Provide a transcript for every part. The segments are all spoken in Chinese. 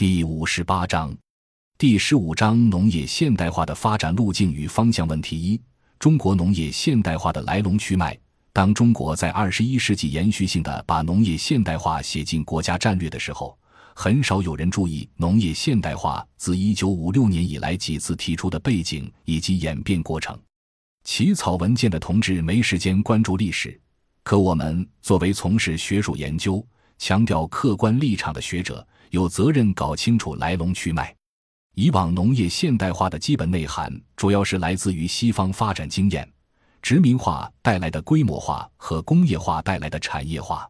第五十八章，第十五章农业现代化的发展路径与方向问题一：中国农业现代化的来龙去脉。当中国在二十一世纪延续性的把农业现代化写进国家战略的时候，很少有人注意农业现代化自一九五六年以来几次提出的背景以及演变过程。起草文件的同志没时间关注历史，可我们作为从事学术研究、强调客观立场的学者，有责任搞清楚来龙去脉。以往农业现代化的基本内涵，主要是来自于西方发展经验、殖民化带来的规模化和工业化带来的产业化。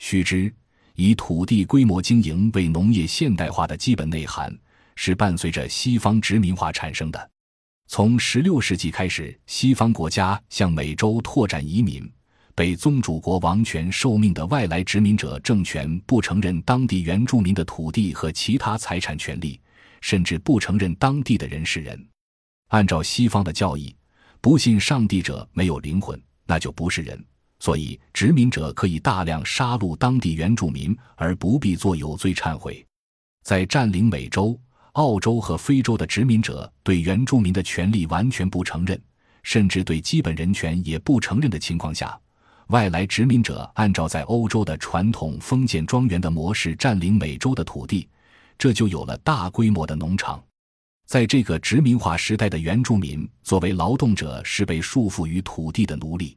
须知，以土地规模经营为农业现代化的基本内涵，是伴随着西方殖民化产生的。从16世纪开始，西方国家向美洲拓展移民，被宗主国王权受命的外来殖民者政权不承认当地原住民的土地和其他财产权利，甚至不承认当地的人是人。按照西方的教义，不信上帝者没有灵魂，那就不是人。所以，殖民者可以大量杀戮当地原住民，而不必做有罪忏悔。在占领美洲。澳洲和非洲的殖民者对原住民的权利完全不承认，甚至对基本人权也不承认的情况下，外来殖民者按照在欧洲的传统封建庄园的模式占领美洲的土地，这就有了大规模的农场。在这个殖民化时代的原住民作为劳动者是被束缚于土地的奴隶，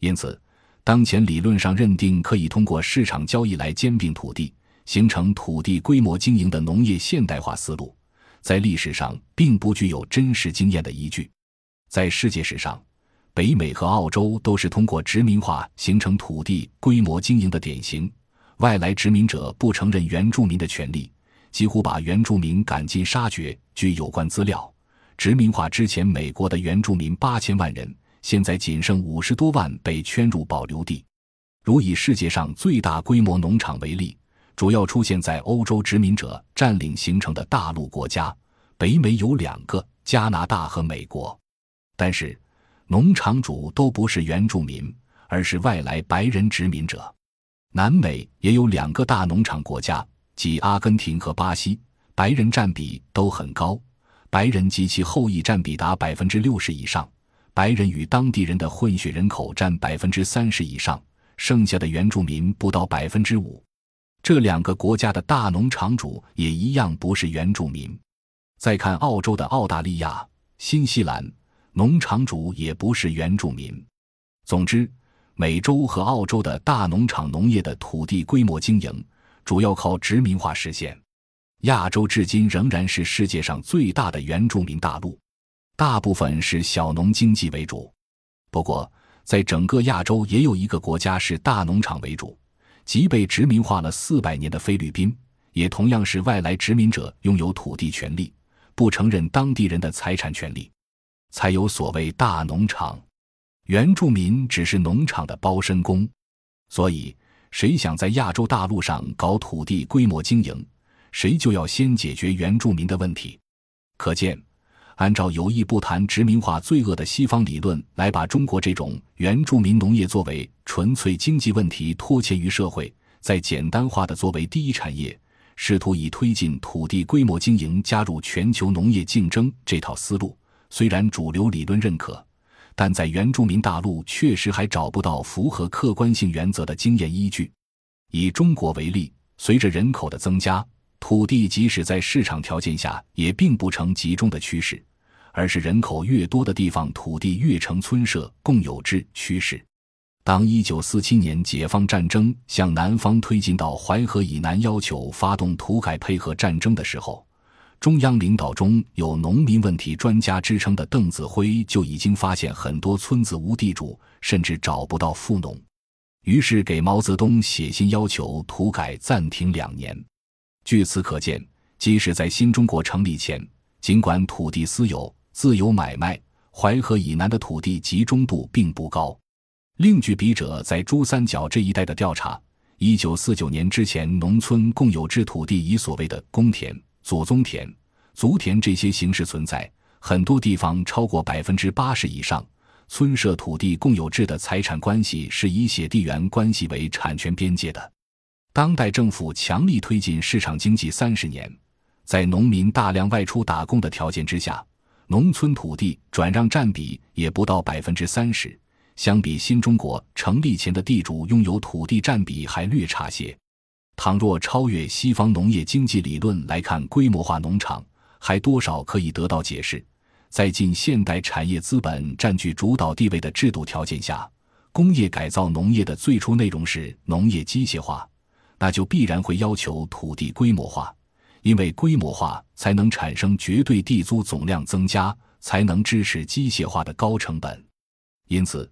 因此，当前理论上认定可以通过市场交易来兼并土地。形成土地规模经营的农业现代化思路，在历史上并不具有真实经验的依据。在世界史上，北美和澳洲都是通过殖民化形成土地规模经营的典型。外来殖民者不承认原住民的权利，几乎把原住民赶尽杀绝。据有关资料，殖民化之前，美国的原住民八千万人，现在仅剩五十多万被圈入保留地。如以世界上最大规模农场为例。主要出现在欧洲殖民者占领形成的大陆国家，北美有两个，加拿大和美国。但是，农场主都不是原住民，而是外来白人殖民者。南美也有两个大农场国家，即阿根廷和巴西，白人占比都很高，白人及其后裔占比达百分之六十以上，白人与当地人的混血人口占百分之三十以上，剩下的原住民不到百分之五。这两个国家的大农场主也一样不是原住民。再看澳洲的澳大利亚、新西兰，农场主也不是原住民。总之，美洲和澳洲的大农场农业的土地规模经营，主要靠殖民化实现。亚洲至今仍然是世界上最大的原住民大陆，大部分是小农经济为主。不过，在整个亚洲也有一个国家是大农场为主。即被殖民化了四百年的菲律宾，也同样是外来殖民者拥有土地权利，不承认当地人的财产权利，才有所谓大农场。原住民只是农场的包身工，所以谁想在亚洲大陆上搞土地规模经营，谁就要先解决原住民的问题。可见。按照有意不谈殖民化罪恶的西方理论来把中国这种原住民农业作为纯粹经济问题拖欠于社会，再简单化的作为第一产业，试图以推进土地规模经营加入全球农业竞争这套思路，虽然主流理论认可，但在原住民大陆确实还找不到符合客观性原则的经验依据。以中国为例，随着人口的增加，土地即使在市场条件下也并不成集中的趋势。而是人口越多的地方，土地越成村社共有制趋势。当一九四七年解放战争向南方推进到淮河以南，要求发动土改配合战争的时候，中央领导中有农民问题专家之称的邓子恢就已经发现很多村子无地主，甚至找不到富农，于是给毛泽东写信要求土改暂停两年。据此可见，即使在新中国成立前，尽管土地私有。自由买卖，淮河以南的土地集中度并不高。另据笔者在珠三角这一带的调查，一九四九年之前，农村共有制土地以所谓的公田、祖宗田、族田这些形式存在，很多地方超过百分之八十以上。村社土地共有制的财产关系是以写地缘关系为产权边界的。当代政府强力推进市场经济三十年，在农民大量外出打工的条件之下，农村土地转让占比也不到百分之三十，相比新中国成立前的地主拥有土地占比还略差些。倘若超越西方农业经济理论来看规模化农场，还多少可以得到解释。在近现代产业资本占据主导地位的制度条件下，工业改造农业的最初内容是农业机械化，那就必然会要求土地规模化，因为规模化才能产生绝对地租总量增加，才能支持机械化的高成本。因此，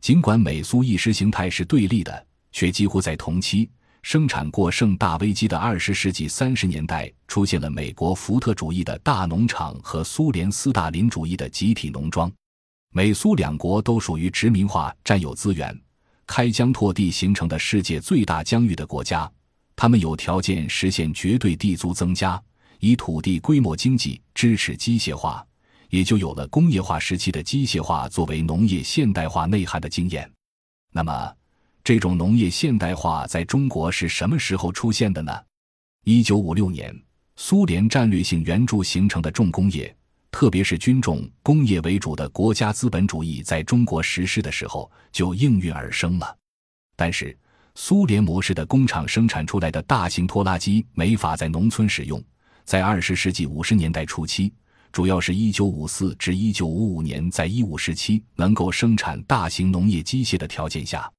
尽管美苏意识形态是对立的，却几乎在同期。生产过剩大危机的二十世纪三十年代，出现了美国福特主义的大农场和苏联斯大林主义的集体农庄。美苏两国都属于殖民化、占有资源、开疆拓地形成的世界最大疆域的国家，他们有条件实现绝对地租增加，以土地规模经济支持机械化，也就有了工业化时期的机械化作为农业现代化内涵的经验。那么，这种农业现代化在中国是什么时候出现的呢？一九五六年，苏联战略性援助形成的重工业，特别是军重工业为主的国家资本主义在中国实施的时候就应运而生了。但是，苏联模式的工厂生产出来的大型拖拉机没法在农村使用。在二十世纪五十年代初期，主要是一九五四至一九五五年在一五时期能够生产大型农业机械的条件下。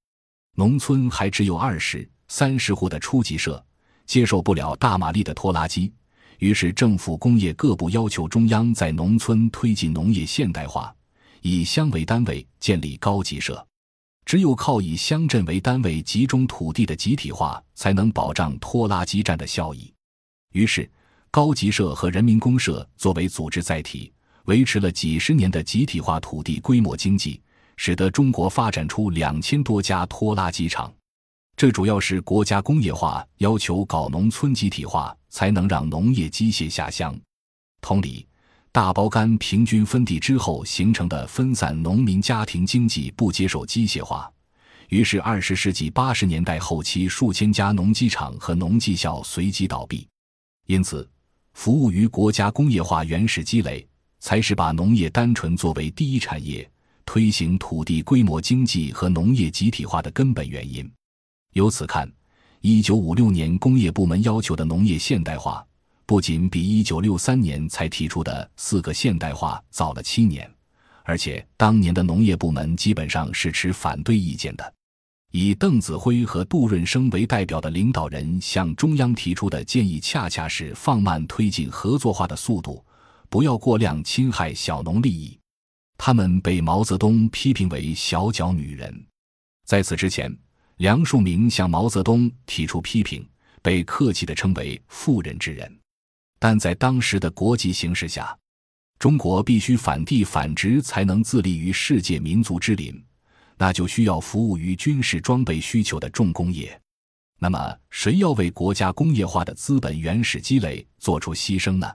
农村还只有二十三十户的初级社，接受不了大马力的拖拉机，于是政府工业各部要求中央在农村推进农业现代化，以乡为单位建立高级社。只有靠以乡镇为单位集中土地的集体化，才能保障拖拉机站的效益。于是，高级社和人民公社作为组织载体，维持了几十年的集体化土地规模经济。使得中国发展出两千多家拖拉机厂，这主要是国家工业化要求搞农村集体化，才能让农业机械下乡。同理，大包干平均分地之后形成的分散农民家庭经济不接受机械化，于是二十世纪八十年代后期数千家农机厂和农技校随即倒闭。因此，服务于国家工业化原始积累，才是把农业单纯作为第一产业。推行土地规模经济和农业集体化的根本原因。由此看，一九五六年工业部门要求的农业现代化，不仅比一九六三年才提出的四个现代化早了七年，而且当年的农业部门基本上是持反对意见的。以邓子恢和杜润生为代表的领导人向中央提出的建议，恰恰是放慢推进合作化的速度，不要过量侵害小农利益。他们被毛泽东批评为“小脚女人”。在此之前，梁漱溟向毛泽东提出批评，被客气地称为“妇人之仁”。但在当时的国际形势下，中国必须反帝反殖，才能自立于世界民族之林，那就需要服务于军事装备需求的重工业。那么，谁要为国家工业化的资本原始积累做出牺牲呢？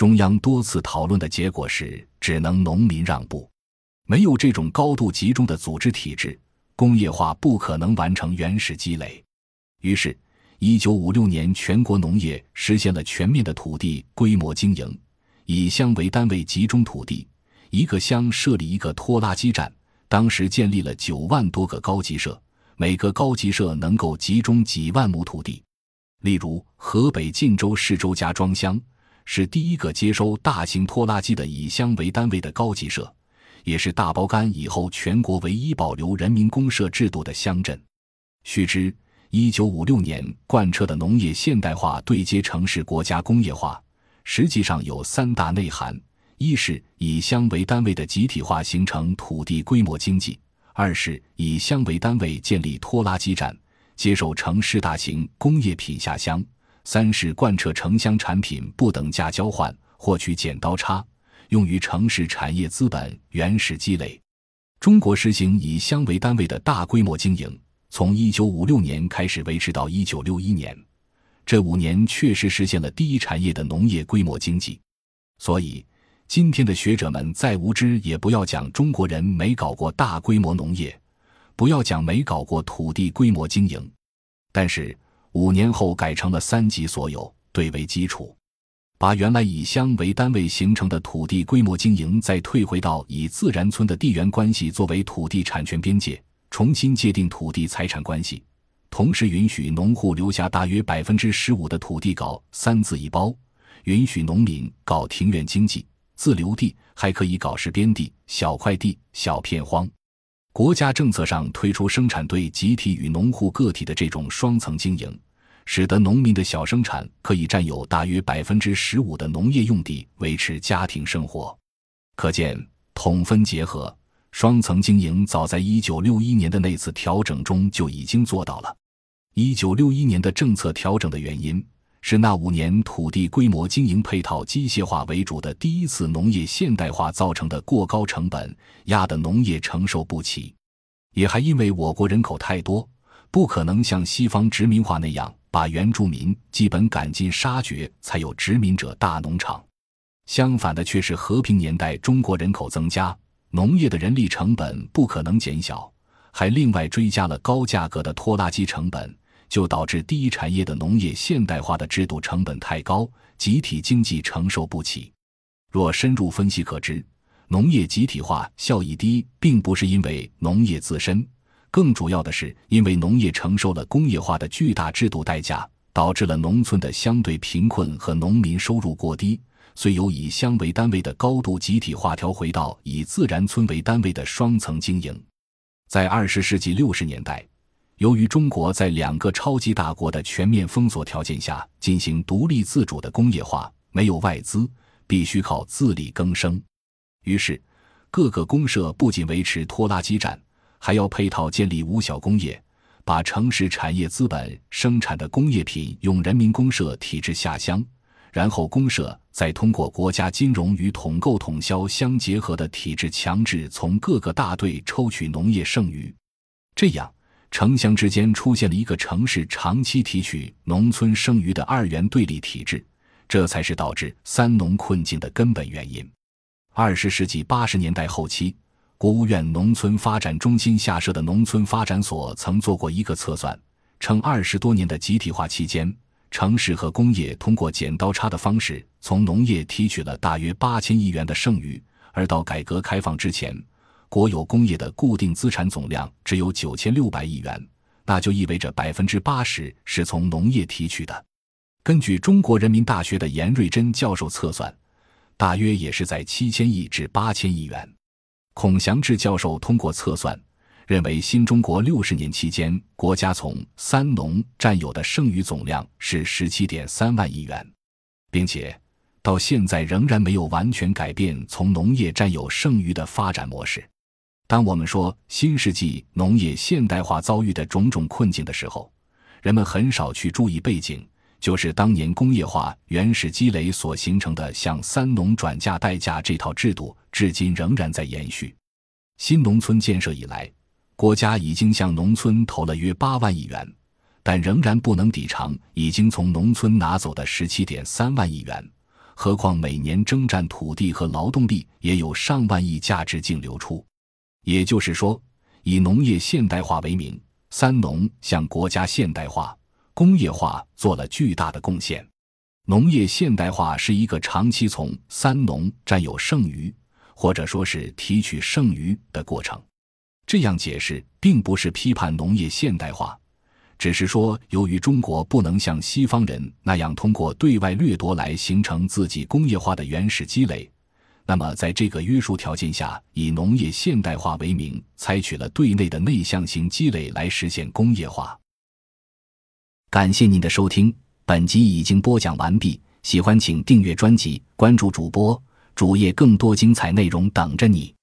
中央多次讨论的结果是，只能农民让步。没有这种高度集中的组织体制，工业化不可能完成原始积累。于是，一九五六年，全国农业实现了全面的土地规模经营，以乡为单位集中土地，一个乡设立一个拖拉机站。当时建立了九万多个高级社，每个高级社能够集中几万亩土地。例如，河北晋州市周家庄乡。是第一个接收大型拖拉机的以乡为单位的高级社，也是大包干以后全国唯一保留人民公社制度的乡镇。须知，一九五六年贯彻的农业现代化对接城市国家工业化，实际上有三大内涵：一是以乡为单位的集体化形成土地规模经济；二是以乡为单位建立拖拉机站，接受城市大型工业品下乡。三是贯彻城乡产品不等价交换，获取剪刀差，用于城市产业资本原始积累。中国实行以乡为单位的大规模经营，从一九五六年开始维持到一九六一年，这五年确实实现了第一产业的农业规模经济。所以，今天的学者们再无知，也不要讲中国人没搞过大规模农业，不要讲没搞过土地规模经营，但是。五年后改成了三级所有，对为基础，把原来以乡为单位形成的土地规模经营再退回到以自然村的地缘关系作为土地产权边界，重新界定土地财产关系，同时允许农户留下大约百分之十五的土地搞三字一包，允许农民搞庭院经济。自留地还可以搞市边地、小块地、小片荒。国家政策上推出生产队集体与农户个体的这种双层经营，使得农民的小生产可以占有大约百分之十五的农业用地，维持家庭生活。可见，统分结合、双层经营早在一九六一年的那次调整中就已经做到了。一九六一年的政策调整的原因。是那五年土地规模经营配套机械化为主的第一次农业现代化造成的过高成本，压得农业承受不起，也还因为我国人口太多，不可能像西方殖民化那样把原住民基本赶尽杀绝，才有殖民者大农场。相反的却是和平年代中国人口增加，农业的人力成本不可能减小，还另外追加了高价格的拖拉机成本。就导致第一产业的农业现代化的制度成本太高，集体经济承受不起。若深入分析可知，农业集体化效益低，并不是因为农业自身，更主要的是因为农业承受了工业化的巨大制度代价，导致了农村的相对贫困和农民收入过低，虽由以乡为单位的高度集体化调回到以自然村为单位的双层经营。在二十世纪六十年代。由于中国在两个超级大国的全面封锁条件下进行独立自主的工业化，没有外资，必须靠自力更生。于是，各个公社不仅维持拖拉机站，还要配套建立五小工业，把城市产业资本生产的工业品用人民公社体制下乡，然后公社再通过国家金融与统购统销相结合的体制，强制从各个大队抽取农业剩余，这样。城乡之间出现了一个城市长期提取农村剩余的二元对立体制，这才是导致三农困境的根本原因。二十世纪八十年代后期，国务院农村发展中心下设的农村发展所曾做过一个测算，称二十多年的集体化期间，城市和工业通过剪刀差的方式从农业提取了大约八千亿元的剩余，而到改革开放之前。国有工业的固定资产总量只有九千六百亿元，那就意味着百分之八十是从农业提取的。根据中国人民大学的严瑞珍教授测算，大约也是在七千亿至八千亿元。孔祥志教授通过测算，认为新中国六十年期间，国家从三农占有的剩余总量是十七点三万亿元，并且到现在仍然没有完全改变从农业占有剩余的发展模式。当我们说新世纪农业现代化遭遇的种种困境的时候，人们很少去注意背景，就是当年工业化原始积累所形成的向三农转嫁代价这套制度，至今仍然在延续。新农村建设以来，国家已经向农村投了约八万亿元，但仍然不能抵偿已经从农村拿走的十七点三万亿元。何况每年征战土地和劳动力也有上万亿价值净流出。也就是说，以农业现代化为名，三农向国家现代化、工业化做了巨大的贡献。农业现代化是一个长期从三农占有剩余，或者说是提取剩余的过程。这样解释并不是批判农业现代化，只是说，由于中国不能像西方人那样通过对外掠夺来形成自己工业化的原始积累。那么，在这个约束条件下，以农业现代化为名，采取了对内的内向型积累来实现工业化。感谢您的收听，本集已经播讲完毕。喜欢请订阅专辑，关注主播主页，更多精彩内容等着你。